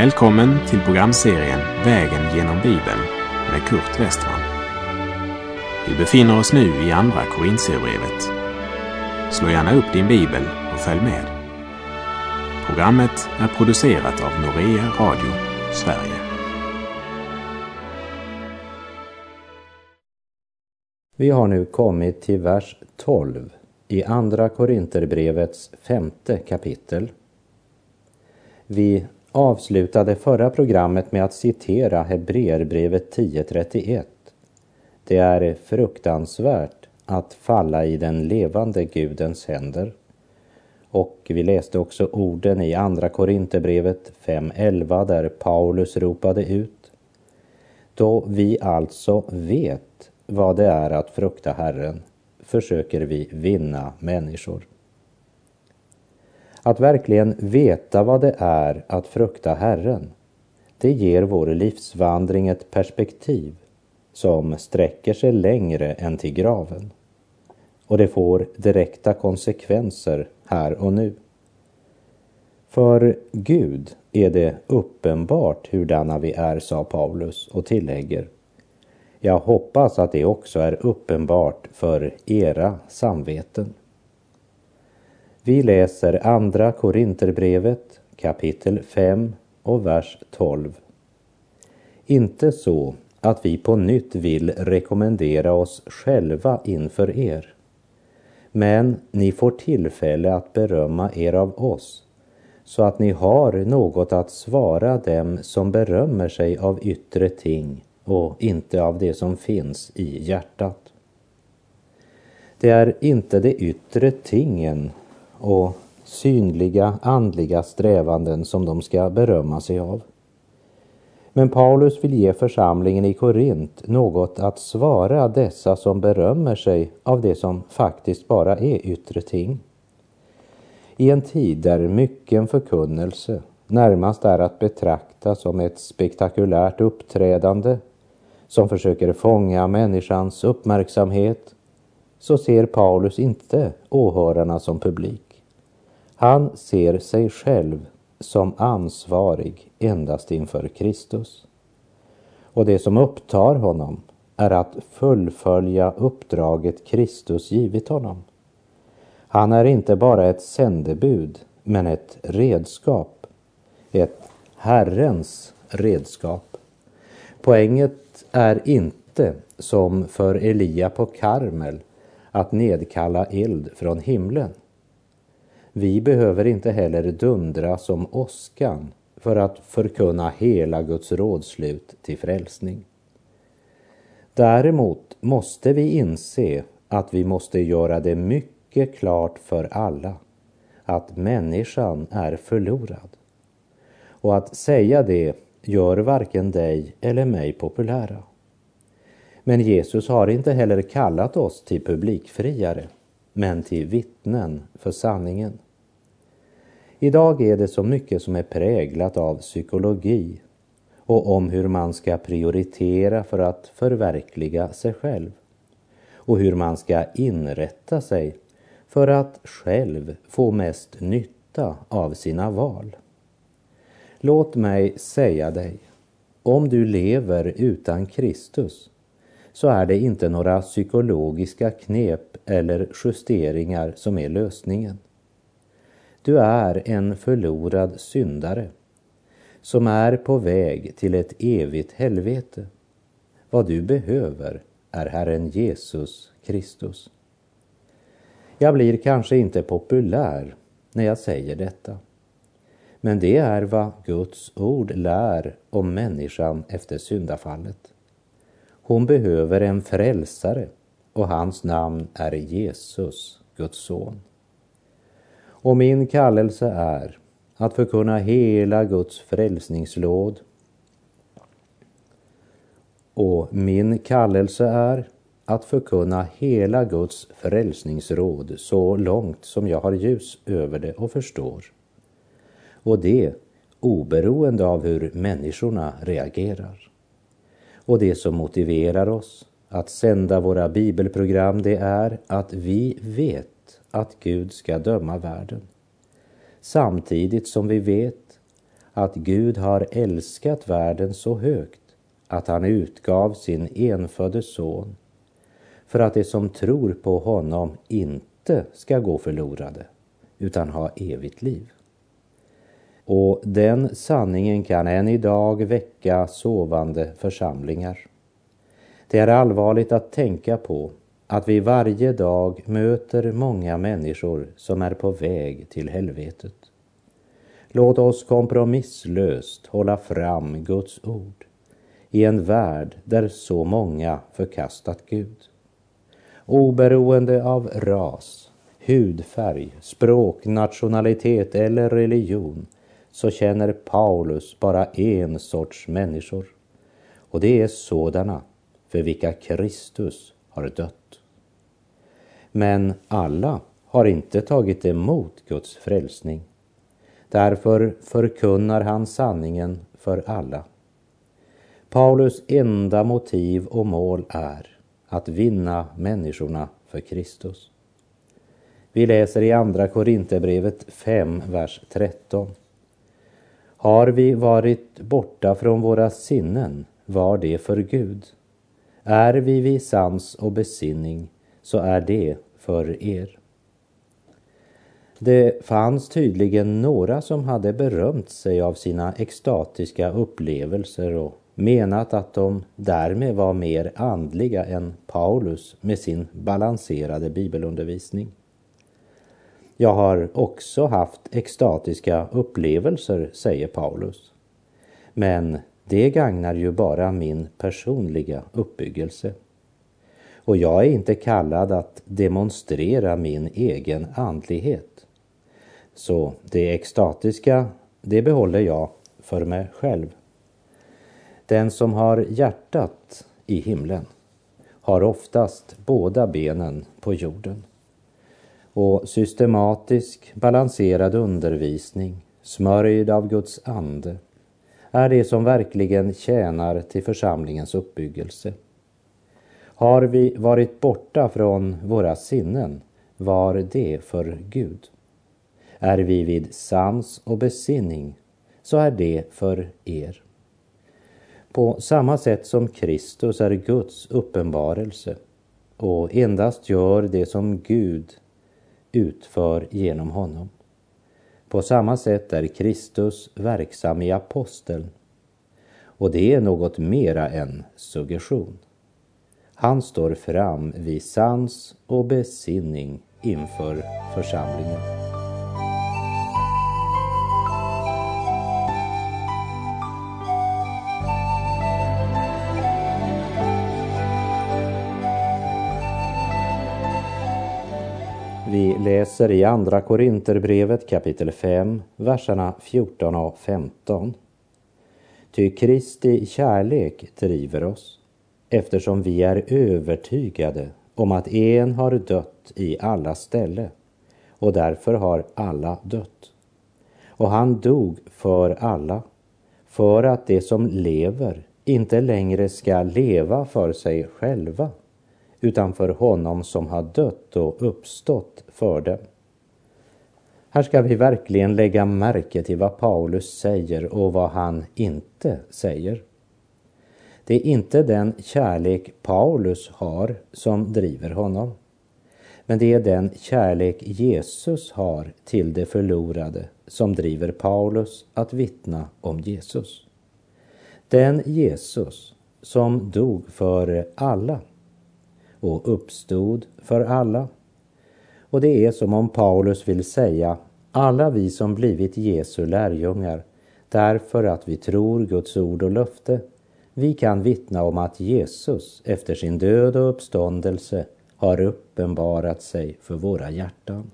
Välkommen till programserien Vägen genom Bibeln med Kurt Westman. Vi befinner oss nu i Andra Korintierbrevet. Slå gärna upp din bibel och följ med. Programmet är producerat av Norea Radio Sverige. Vi har nu kommit till vers 12 i Andra Korinterbrevets femte kapitel. Vi avslutade förra programmet med att citera Hebreerbrevet 10.31. Det är fruktansvärt att falla i den levande Gudens händer. Och vi läste också orden i Andra Korinthierbrevet 5.11 där Paulus ropade ut. Då vi alltså vet vad det är att frukta Herren försöker vi vinna människor. Att verkligen veta vad det är att frukta Herren, det ger vår livsvandring ett perspektiv som sträcker sig längre än till graven. Och det får direkta konsekvenser här och nu. För Gud är det uppenbart hurdana vi är, sa Paulus och tillägger. Jag hoppas att det också är uppenbart för era samveten. Vi läser Andra Korinterbrevet kapitel 5 och vers 12. Inte så att vi på nytt vill rekommendera oss själva inför er. Men ni får tillfälle att berömma er av oss så att ni har något att svara dem som berömmer sig av yttre ting och inte av det som finns i hjärtat. Det är inte de yttre tingen och synliga andliga strävanden som de ska berömma sig av. Men Paulus vill ge församlingen i Korint något att svara dessa som berömmer sig av det som faktiskt bara är yttre ting. I en tid där mycken förkunnelse närmast är att betrakta som ett spektakulärt uppträdande som försöker fånga människans uppmärksamhet så ser Paulus inte åhörarna som publik. Han ser sig själv som ansvarig endast inför Kristus. Och det som upptar honom är att fullfölja uppdraget Kristus givit honom. Han är inte bara ett sändebud, men ett redskap. Ett Herrens redskap. Poänget är inte, som för Elia på Karmel, att nedkalla eld från himlen. Vi behöver inte heller dundra som åskan för att förkunna hela Guds rådslut till frälsning. Däremot måste vi inse att vi måste göra det mycket klart för alla att människan är förlorad. Och att säga det gör varken dig eller mig populära. Men Jesus har inte heller kallat oss till publikfriare men till vittnen för sanningen. Idag är det så mycket som är präglat av psykologi och om hur man ska prioritera för att förverkliga sig själv och hur man ska inrätta sig för att själv få mest nytta av sina val. Låt mig säga dig, om du lever utan Kristus så är det inte några psykologiska knep eller justeringar som är lösningen. Du är en förlorad syndare som är på väg till ett evigt helvete. Vad du behöver är Herren Jesus Kristus. Jag blir kanske inte populär när jag säger detta. Men det är vad Guds ord lär om människan efter syndafallet. Hon behöver en frälsare och hans namn är Jesus, Guds son. Och min kallelse är att förkunna hela Guds frälsningslåd. Och min kallelse är att förkunna hela Guds frälsningsråd så långt som jag har ljus över det och förstår. Och det oberoende av hur människorna reagerar. Och det som motiverar oss att sända våra bibelprogram det är att vi vet att Gud ska döma världen. Samtidigt som vi vet att Gud har älskat världen så högt att han utgav sin enfödde son för att de som tror på honom inte ska gå förlorade utan ha evigt liv. Och den sanningen kan än idag väcka sovande församlingar. Det är allvarligt att tänka på att vi varje dag möter många människor som är på väg till helvetet. Låt oss kompromisslöst hålla fram Guds ord i en värld där så många förkastat Gud. Oberoende av ras, hudfärg, språk, nationalitet eller religion så känner Paulus bara en sorts människor. Och det är sådana för vilka Kristus har dött. Men alla har inte tagit emot Guds frälsning. Därför förkunnar han sanningen för alla. Paulus enda motiv och mål är att vinna människorna för Kristus. Vi läser i Andra Korinthierbrevet 5, vers 13. Har vi varit borta från våra sinnen var det för Gud. Är vi vid sans och besinning så är det för er. Det fanns tydligen några som hade berömt sig av sina extatiska upplevelser och menat att de därmed var mer andliga än Paulus med sin balanserade bibelundervisning. Jag har också haft extatiska upplevelser, säger Paulus. Men det gagnar ju bara min personliga uppbyggelse. Och jag är inte kallad att demonstrera min egen andlighet. Så det extatiska, det behåller jag för mig själv. Den som har hjärtat i himlen har oftast båda benen på jorden. Och systematisk, balanserad undervisning, smörjd av Guds ande, är det som verkligen tjänar till församlingens uppbyggelse. Har vi varit borta från våra sinnen var det för Gud. Är vi vid sans och besinning så är det för er. På samma sätt som Kristus är Guds uppenbarelse och endast gör det som Gud utför genom honom. På samma sätt är Kristus verksam i aposteln och det är något mera än suggestion. Han står fram vid sans och besinning inför församlingen. Vi läser i Andra Korinterbrevet kapitel 5, verserna 14 och 15. Ty Kristi kärlek driver oss, eftersom vi är övertygade om att en har dött i alla ställe och därför har alla dött. Och han dog för alla, för att de som lever inte längre ska leva för sig själva utan för honom som har dött och uppstått för dem. Här ska vi verkligen lägga märke till vad Paulus säger och vad han inte säger. Det är inte den kärlek Paulus har som driver honom. Men det är den kärlek Jesus har till det förlorade som driver Paulus att vittna om Jesus. Den Jesus som dog för alla och uppstod för alla. Och det är som om Paulus vill säga alla vi som blivit Jesu lärjungar därför att vi tror Guds ord och löfte. Vi kan vittna om att Jesus efter sin död och uppståndelse har uppenbarat sig för våra hjärtan.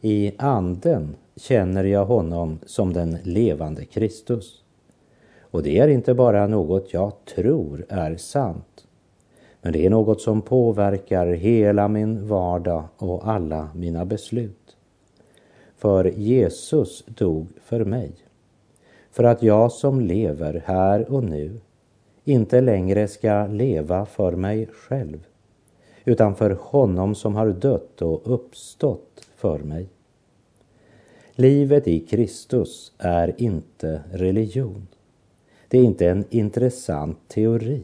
I anden känner jag honom som den levande Kristus. Och det är inte bara något jag tror är sant, men det är något som påverkar hela min vardag och alla mina beslut. För Jesus dog för mig. För att jag som lever här och nu inte längre ska leva för mig själv utan för honom som har dött och uppstått för mig. Livet i Kristus är inte religion. Det är inte en intressant teori.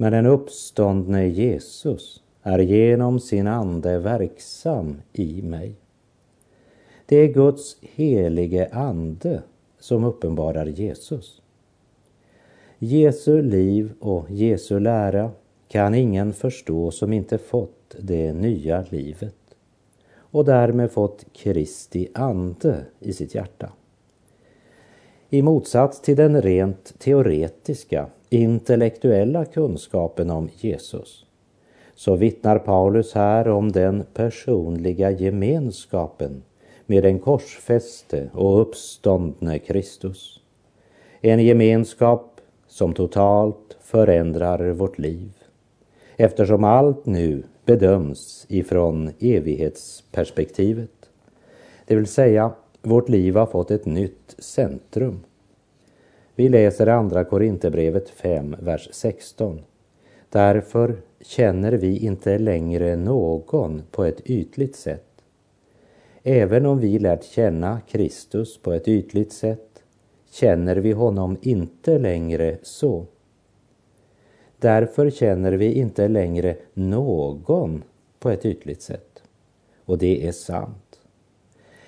Men den uppståndne Jesus är genom sin ande verksam i mig. Det är Guds helige ande som uppenbarar Jesus. Jesu liv och Jesu lära kan ingen förstå som inte fått det nya livet och därmed fått Kristi ande i sitt hjärta. I motsats till den rent teoretiska, intellektuella kunskapen om Jesus så vittnar Paulus här om den personliga gemenskapen med den korsfäste och uppståndne Kristus. En gemenskap som totalt förändrar vårt liv eftersom allt nu bedöms ifrån evighetsperspektivet. Det vill säga, vårt liv har fått ett nytt centrum. Vi läser andra Korinthierbrevet 5, vers 16. Därför känner vi inte längre någon på ett ytligt sätt. Även om vi lärt känna Kristus på ett ytligt sätt känner vi honom inte längre så. Därför känner vi inte längre någon på ett ytligt sätt. Och det är sant.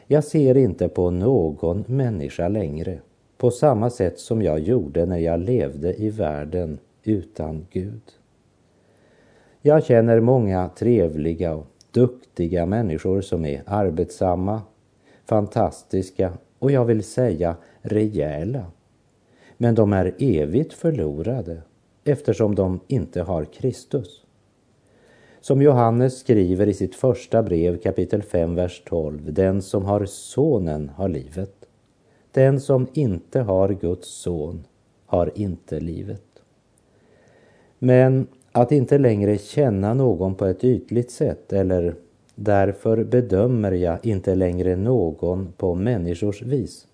Jag ser inte på någon människa längre på samma sätt som jag gjorde när jag levde i världen utan Gud. Jag känner många trevliga och duktiga människor som är arbetsamma, fantastiska och jag vill säga rejäla. Men de är evigt förlorade eftersom de inte har Kristus. Som Johannes skriver i sitt första brev kapitel 5, vers 12. Den som har sonen har livet. Den som inte har Guds son har inte livet. Men att inte längre känna någon på ett ytligt sätt eller därför bedömer jag inte längre någon på människors vis,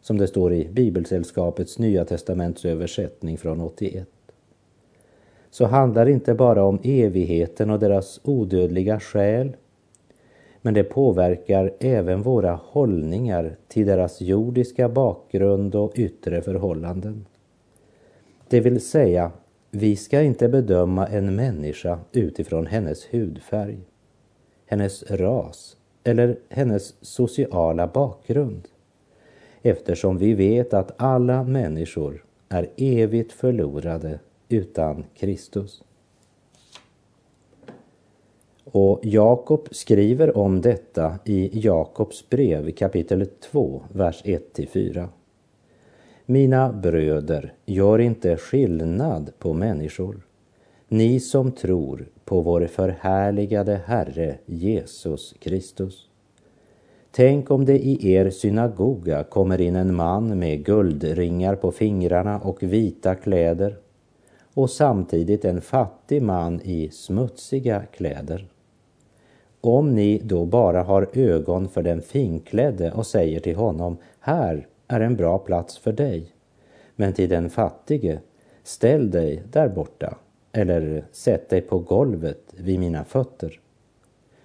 som det står i Bibelsällskapets Nya Testaments översättning från 81 så handlar det inte bara om evigheten och deras odödliga själ, men det påverkar även våra hållningar till deras jordiska bakgrund och yttre förhållanden. Det vill säga, vi ska inte bedöma en människa utifrån hennes hudfärg, hennes ras eller hennes sociala bakgrund eftersom vi vet att alla människor är evigt förlorade utan Kristus. Och Jakob skriver om detta i Jakobs brev kapitel 2, vers 1-4. Mina bröder, gör inte skillnad på människor. Ni som tror på vår förhärligade Herre Jesus Kristus. Tänk om det i er synagoga kommer in en man med guldringar på fingrarna och vita kläder och samtidigt en fattig man i smutsiga kläder. Om ni då bara har ögon för den finklädde och säger till honom, här är en bra plats för dig, men till den fattige, ställ dig där borta eller sätt dig på golvet vid mina fötter.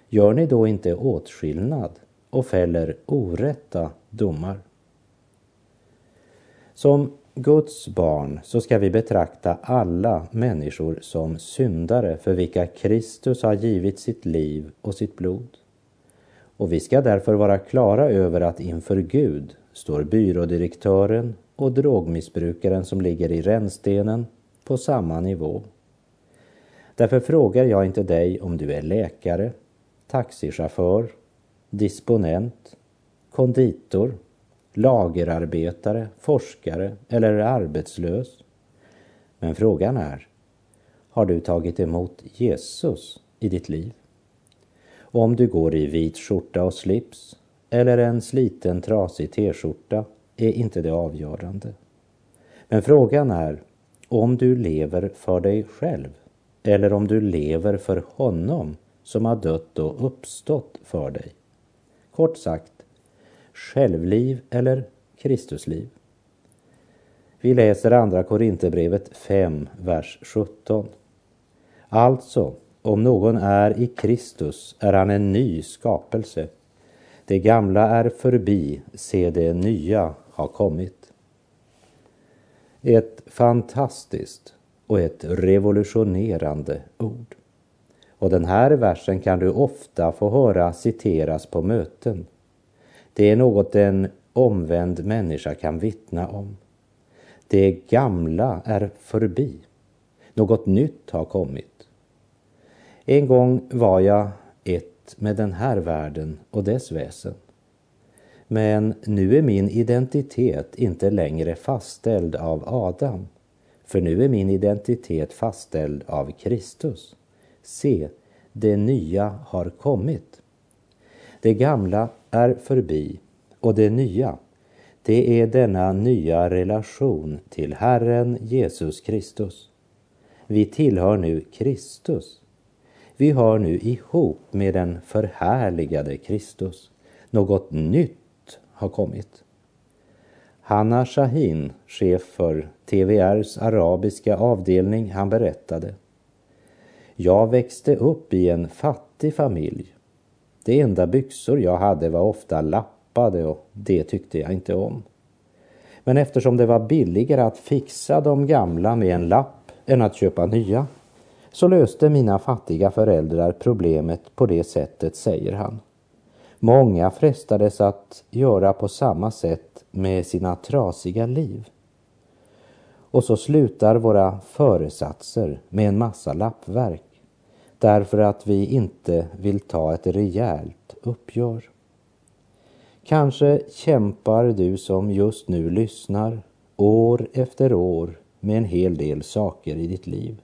Gör ni då inte åtskillnad och fäller orätta domar? Som Guds barn så ska vi betrakta alla människor som syndare för vilka Kristus har givit sitt liv och sitt blod. Och vi ska därför vara klara över att inför Gud står byrådirektören och drogmissbrukaren som ligger i rännstenen på samma nivå. Därför frågar jag inte dig om du är läkare, taxichaufför, disponent, konditor lagerarbetare, forskare eller arbetslös. Men frågan är, har du tagit emot Jesus i ditt liv? Om du går i vit skjorta och slips eller en sliten trasig t-skjorta är inte det avgörande. Men frågan är om du lever för dig själv eller om du lever för honom som har dött och uppstått för dig. Kort sagt, självliv eller Kristusliv. Vi läser andra Korinthierbrevet 5, vers 17. Alltså, om någon är i Kristus är han en ny skapelse. Det gamla är förbi, se det nya har kommit. Ett fantastiskt och ett revolutionerande ord. Och den här versen kan du ofta få höra citeras på möten. Det är något en omvänd människa kan vittna om. Det gamla är förbi. Något nytt har kommit. En gång var jag ett med den här världen och dess väsen. Men nu är min identitet inte längre fastställd av Adam, för nu är min identitet fastställd av Kristus. Se, det nya har kommit. Det gamla är förbi och det nya, det är denna nya relation till Herren Jesus Kristus. Vi tillhör nu Kristus. Vi hör nu ihop med den förhärligade Kristus. Något nytt har kommit. Hanna Shahin, chef för TVRs arabiska avdelning, han berättade. Jag växte upp i en fattig familj. De enda byxor jag hade var ofta lappade och det tyckte jag inte om. Men eftersom det var billigare att fixa de gamla med en lapp än att köpa nya så löste mina fattiga föräldrar problemet på det sättet, säger han. Många frestades att göra på samma sätt med sina trasiga liv. Och så slutar våra föresatser med en massa lappverk därför att vi inte vill ta ett rejält uppgör. Kanske kämpar du som just nu lyssnar år efter år med en hel del saker i ditt liv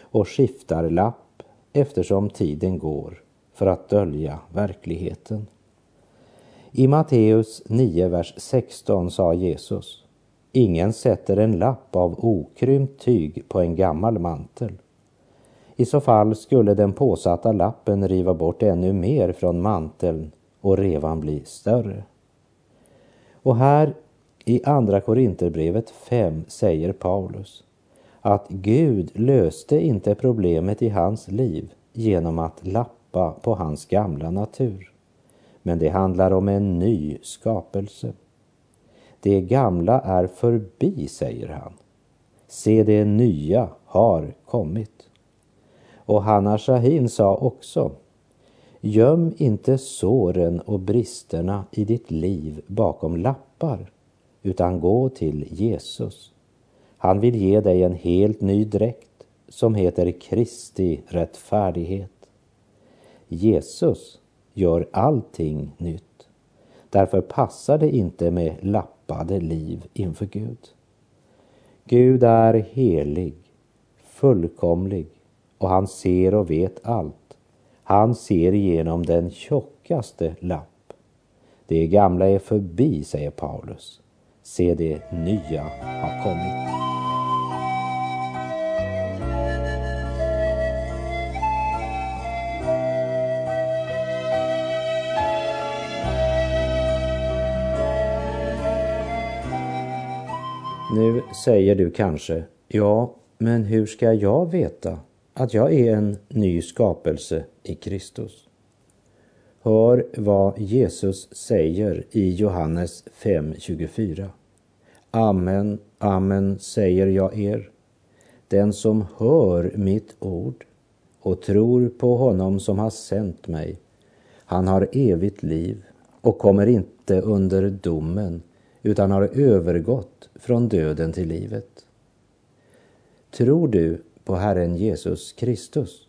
och skiftar lapp eftersom tiden går för att dölja verkligheten. I Matteus 9, vers 16 sa Jesus Ingen sätter en lapp av okrympt tyg på en gammal mantel. I så fall skulle den påsatta lappen riva bort ännu mer från manteln och revan bli större. Och här i Andra Korinterbrevet 5 säger Paulus att Gud löste inte problemet i hans liv genom att lappa på hans gamla natur. Men det handlar om en ny skapelse. Det gamla är förbi, säger han. Se, det nya har kommit. Och Hanna Shahin sa också Göm inte såren och bristerna i ditt liv bakom lappar, utan gå till Jesus. Han vill ge dig en helt ny dräkt som heter Kristi rättfärdighet. Jesus gör allting nytt. Därför passar det inte med lappade liv inför Gud. Gud är helig, fullkomlig och han ser och vet allt. Han ser igenom den tjockaste lapp. Det gamla är förbi, säger Paulus. Se, det nya har kommit. Nu säger du kanske, ja, men hur ska jag veta att jag är en ny skapelse i Kristus? Hör vad Jesus säger i Johannes 5.24. Amen, amen säger jag er. Den som hör mitt ord och tror på honom som har sänt mig, han har evigt liv och kommer inte under domen utan har övergått från döden till livet. Tror du på Herren Jesus Kristus?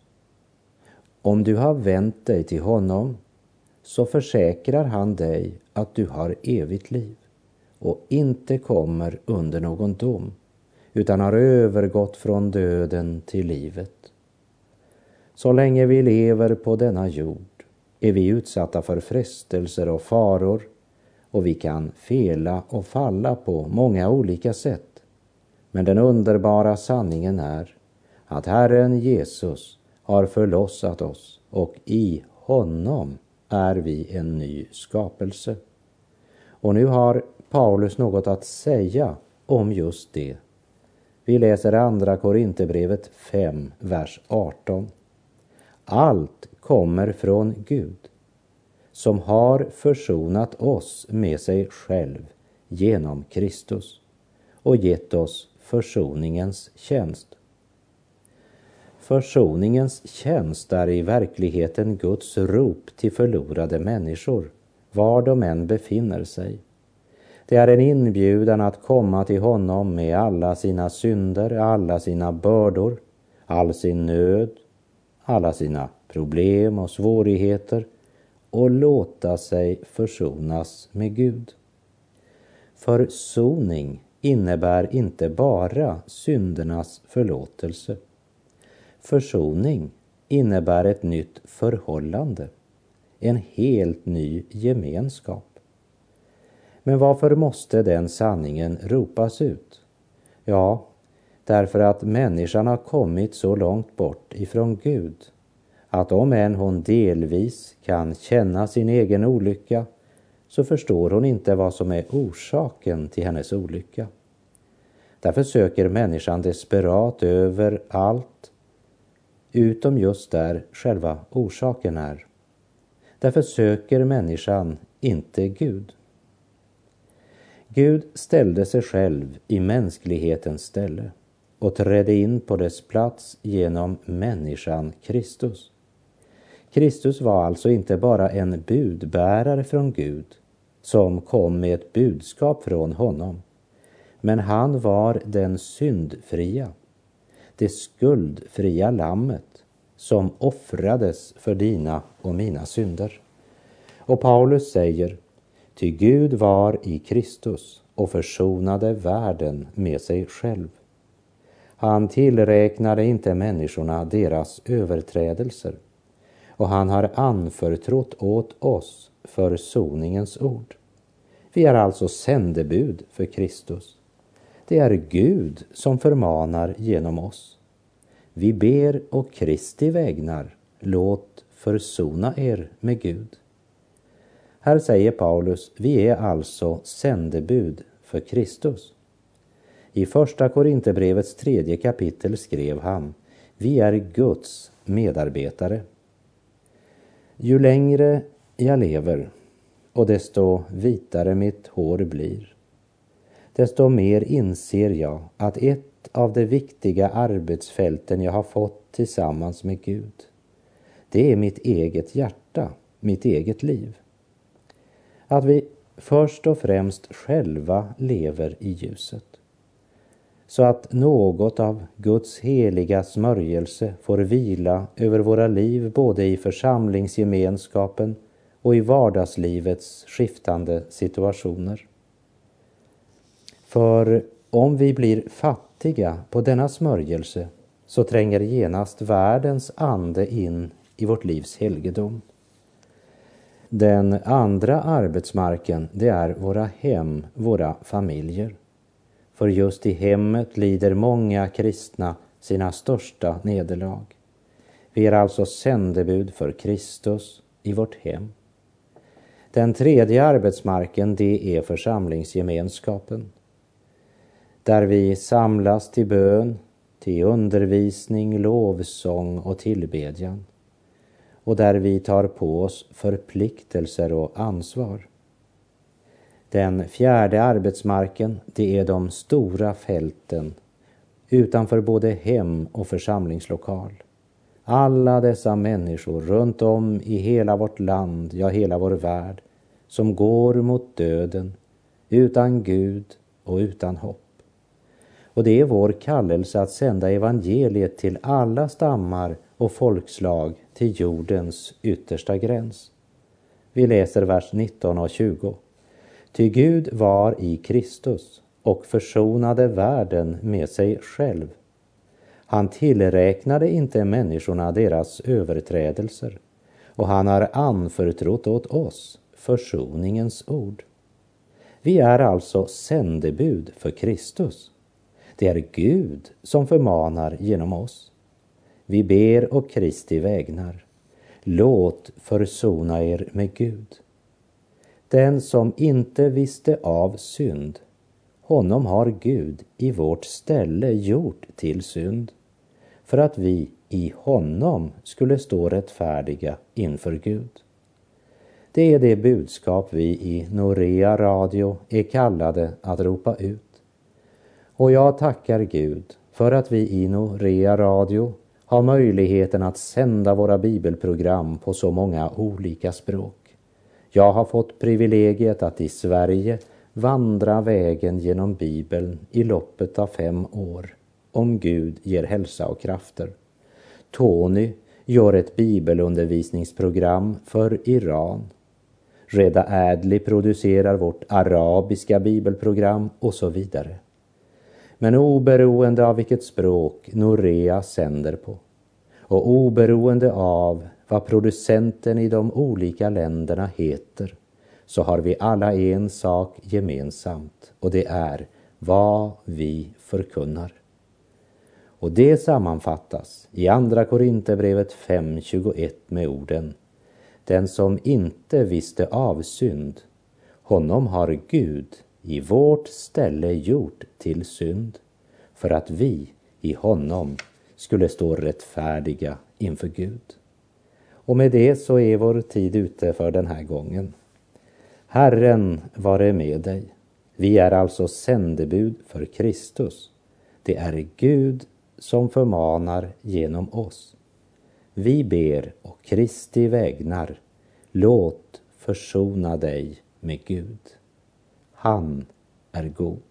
Om du har vänt dig till honom så försäkrar han dig att du har evigt liv och inte kommer under någon dom utan har övergått från döden till livet. Så länge vi lever på denna jord är vi utsatta för frestelser och faror och vi kan fela och falla på många olika sätt. Men den underbara sanningen är att Herren Jesus har förlossat oss och i honom är vi en ny skapelse. Och nu har Paulus något att säga om just det. Vi läser andra Korinthierbrevet 5, vers 18. Allt kommer från Gud som har försonat oss med sig själv genom Kristus och gett oss försoningens tjänst. Försoningens tjänst är i verkligheten Guds rop till förlorade människor, var de än befinner sig. Det är en inbjudan att komma till honom med alla sina synder, alla sina bördor, all sin nöd, alla sina problem och svårigheter och låta sig försonas med Gud. Försoning innebär inte bara syndernas förlåtelse. Försoning innebär ett nytt förhållande, en helt ny gemenskap. Men varför måste den sanningen ropas ut? Ja, därför att människan har kommit så långt bort ifrån Gud att om än hon delvis kan känna sin egen olycka så förstår hon inte vad som är orsaken till hennes olycka. Därför söker människan desperat över allt utom just där själva orsaken är. Därför söker människan inte Gud. Gud ställde sig själv i mänsklighetens ställe och trädde in på dess plats genom människan Kristus. Kristus var alltså inte bara en budbärare från Gud som kom med ett budskap från honom, men han var den syndfria, det skuldfria lammet som offrades för dina och mina synder. Och Paulus säger, ty Gud var i Kristus och försonade världen med sig själv. Han tillräknade inte människorna deras överträdelser och han har anförtrott åt oss försoningens ord. Vi är alltså sändebud för Kristus. Det är Gud som förmanar genom oss. Vi ber och Kristi vägnar, låt försona er med Gud. Här säger Paulus, vi är alltså sändebud för Kristus. I första Korinthierbrevets tredje kapitel skrev han, vi är Guds medarbetare. Ju längre jag lever och desto vitare mitt hår blir, desto mer inser jag att ett av de viktiga arbetsfälten jag har fått tillsammans med Gud, det är mitt eget hjärta, mitt eget liv. Att vi först och främst själva lever i ljuset så att något av Guds heliga smörjelse får vila över våra liv både i församlingsgemenskapen och i vardagslivets skiftande situationer. För om vi blir fattiga på denna smörjelse så tränger genast världens ande in i vårt livs helgedom. Den andra arbetsmarken, det är våra hem, våra familjer. För just i hemmet lider många kristna sina största nederlag. Vi är alltså sändebud för Kristus i vårt hem. Den tredje arbetsmarken, det är församlingsgemenskapen. Där vi samlas till bön, till undervisning, lovsång och tillbedjan. Och där vi tar på oss förpliktelser och ansvar. Den fjärde arbetsmarken, det är de stora fälten utanför både hem och församlingslokal. Alla dessa människor runt om i hela vårt land, ja hela vår värld, som går mot döden utan Gud och utan hopp. Och det är vår kallelse att sända evangeliet till alla stammar och folkslag till jordens yttersta gräns. Vi läser vers 19 och 20. Ty Gud var i Kristus och försonade världen med sig själv. Han tillräknade inte människorna deras överträdelser och han har anförtrott åt oss försoningens ord. Vi är alltså sändebud för Kristus. Det är Gud som förmanar genom oss. Vi ber och Kristi vägnar. Låt försona er med Gud. Den som inte visste av synd, honom har Gud i vårt ställe gjort till synd, för att vi i honom skulle stå rättfärdiga inför Gud. Det är det budskap vi i Norea Radio är kallade att ropa ut. Och jag tackar Gud för att vi i Norea Radio har möjligheten att sända våra bibelprogram på så många olika språk. Jag har fått privilegiet att i Sverige vandra vägen genom Bibeln i loppet av fem år, om Gud ger hälsa och krafter. Tony gör ett bibelundervisningsprogram för Iran. Reda Adley producerar vårt arabiska bibelprogram och så vidare. Men oberoende av vilket språk Norea sänder på och oberoende av vad producenten i de olika länderna heter så har vi alla en sak gemensamt och det är vad vi förkunnar. Och det sammanfattas i Andra Korinthierbrevet 5.21 med orden Den som inte visste av synd, honom har Gud i vårt ställe gjort till synd för att vi i honom skulle stå rättfärdiga inför Gud. Och med det så är vår tid ute för den här gången. Herren vare med dig. Vi är alltså sändebud för Kristus. Det är Gud som förmanar genom oss. Vi ber och Kristi vägnar, låt försona dig med Gud. Han är god.